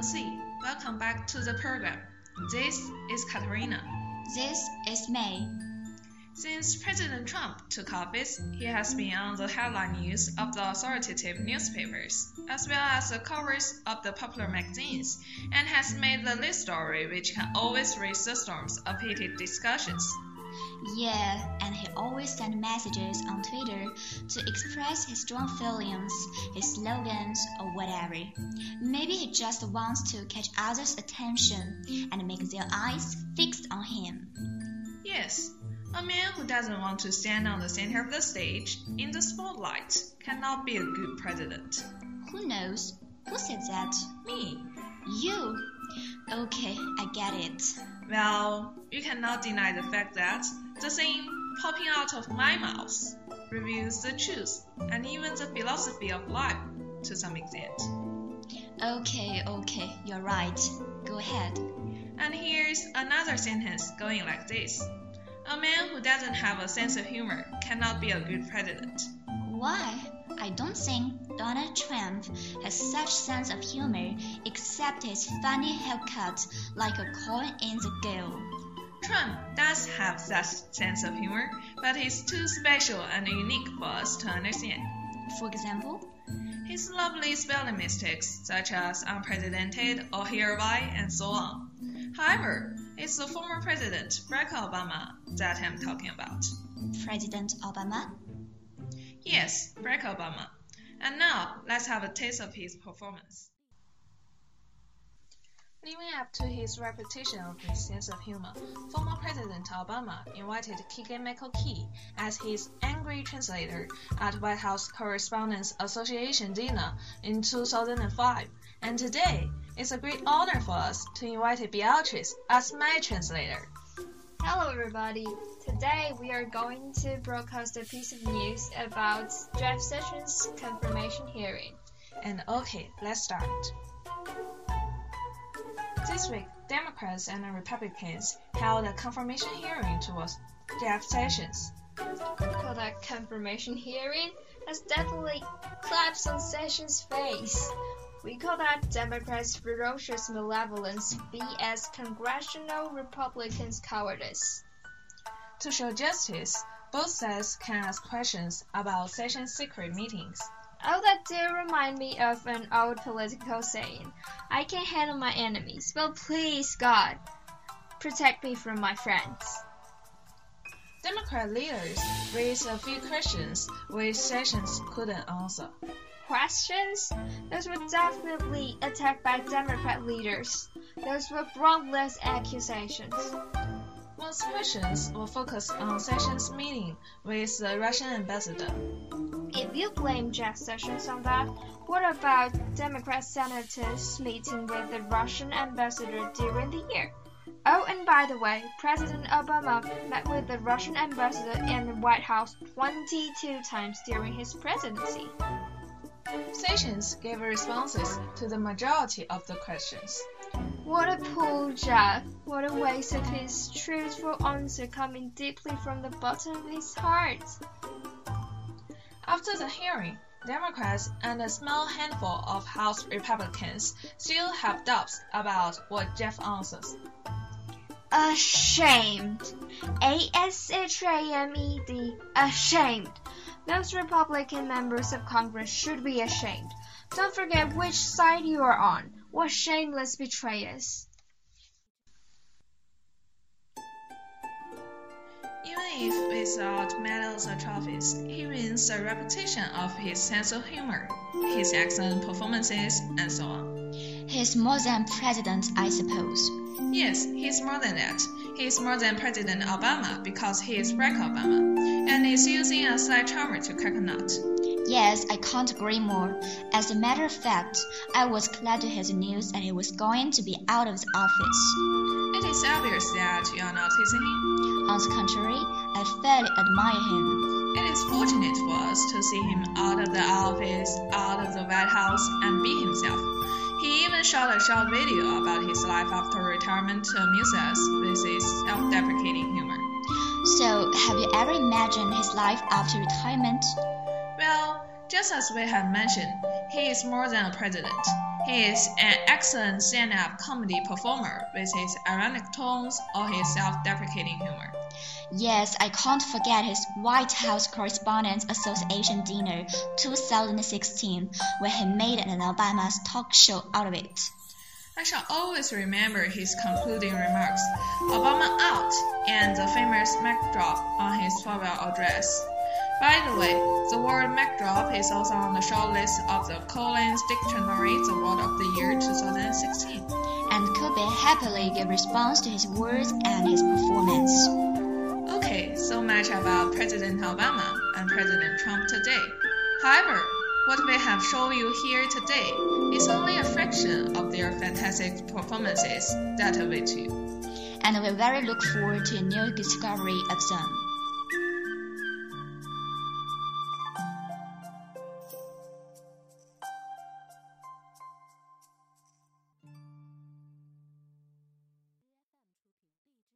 Lucy. Welcome back to the program. This is Katerina. This is May. Since President Trump took office, he has been on the headline news of the authoritative newspapers, as well as the covers of the popular magazines, and has made the lead story which can always raise the storms of heated discussions. Yeah, and he always sent messages on Twitter to express his strong feelings, his slogans, or whatever. Maybe he just wants to catch others' attention and make their eyes fixed on him. Yes, a man who doesn't want to stand on the center of the stage in the spotlight cannot be a good president. Who knows? Who said that? Me. You. Okay, I get it. Well, you cannot deny the fact that the thing popping out of my mouth reveals the truth and even the philosophy of life to some extent. Okay, okay, you're right. Go ahead. And here's another sentence going like this A man who doesn't have a sense of humor cannot be a good president. Why? I don't think Donald Trump has such sense of humor except his funny haircut like a coin in the gale. Trump does have such sense of humor, but he's too special and unique for us to understand. For example, his lovely spelling mistakes, such as unprecedented or hereby and so on. However, it's the former president, Barack Obama, that I'm talking about. President Obama? Yes, Barack Obama. And now, let's have a taste of his performance. Living up to his reputation of his sense of humor, former President Obama invited Keegan Michael Key as his angry translator at White House Correspondents Association dinner in 2005. And today, it's a great honor for us to invite Beatrice as my translator. Hello, everybody. Today we are going to broadcast a piece of news about Jeff Sessions' confirmation hearing. And okay, let's start. This week, Democrats and Republicans held a confirmation hearing towards Jeff Sessions. Call that confirmation hearing as definitely claps on Sessions' face. We call that Democrats' ferocious malevolence vs. congressional Republicans' cowardice. To show justice, both sides can ask questions about Sessions' secret meetings. Oh, that do remind me of an old political saying. I can handle my enemies, but please, God, protect me from my friends. Democrat leaders raised a few questions which Sessions couldn't answer. Questions? Those were definitely attacked by Democrat leaders. Those were groundless accusations. Most questions were focused on Sessions' meeting with the Russian ambassador. If you blame Jeff Sessions on that, what about Democrat senators meeting with the Russian ambassador during the year? Oh, and by the way, President Obama met with the Russian ambassador in the White House 22 times during his presidency. Sessions gave responses to the majority of the questions. What a poor Jeff! What a waste of his truthful answer coming deeply from the bottom of his heart. After the hearing, Democrats and a small handful of House Republicans still have doubts about what Jeff answers. Ashamed. A S H A M E D. Ashamed. Most Republican members of Congress should be ashamed. Don't forget which side you are on. What shameless betrayers. Even if without medals or trophies, he wins a reputation of his sense of humor, his excellent performances, and so on. He's more than president, I suppose. Yes, he's more than that. He's more than President Obama because he is Barack Obama, and is using a slight charmer to crack a nut. Yes, I can't agree more. As a matter of fact, I was glad to hear the news that he was going to be out of the office. It is obvious that you are not noticing him. On the contrary, I fairly admire him. It is fortunate for us to see him out of the office, out of the White House, and be himself. He even shot a short video about his life after retirement to amuse us with his self-deprecating humor. So, have you ever imagined his life after retirement? Well, Just as we have mentioned, he is more than a president. He is an excellent stand-up comedy performer with his ironic tones or his self-deprecating humor. Yes, I can't forget his White House Correspondents Association dinner 2016, where he made an Obama's talk show out of it. I shall always remember his concluding remarks, Obama out, and the famous mic drop on his farewell address. By the way, the word mic drop is also on the shortlist of the Collins Dictionary Word of the Year 2016. And could be happily give response to his words and his performance. Much about President Obama and President Trump today. However, what we have shown you here today is only a fraction of their fantastic performances that await you. And we very look forward to a new discovery of them.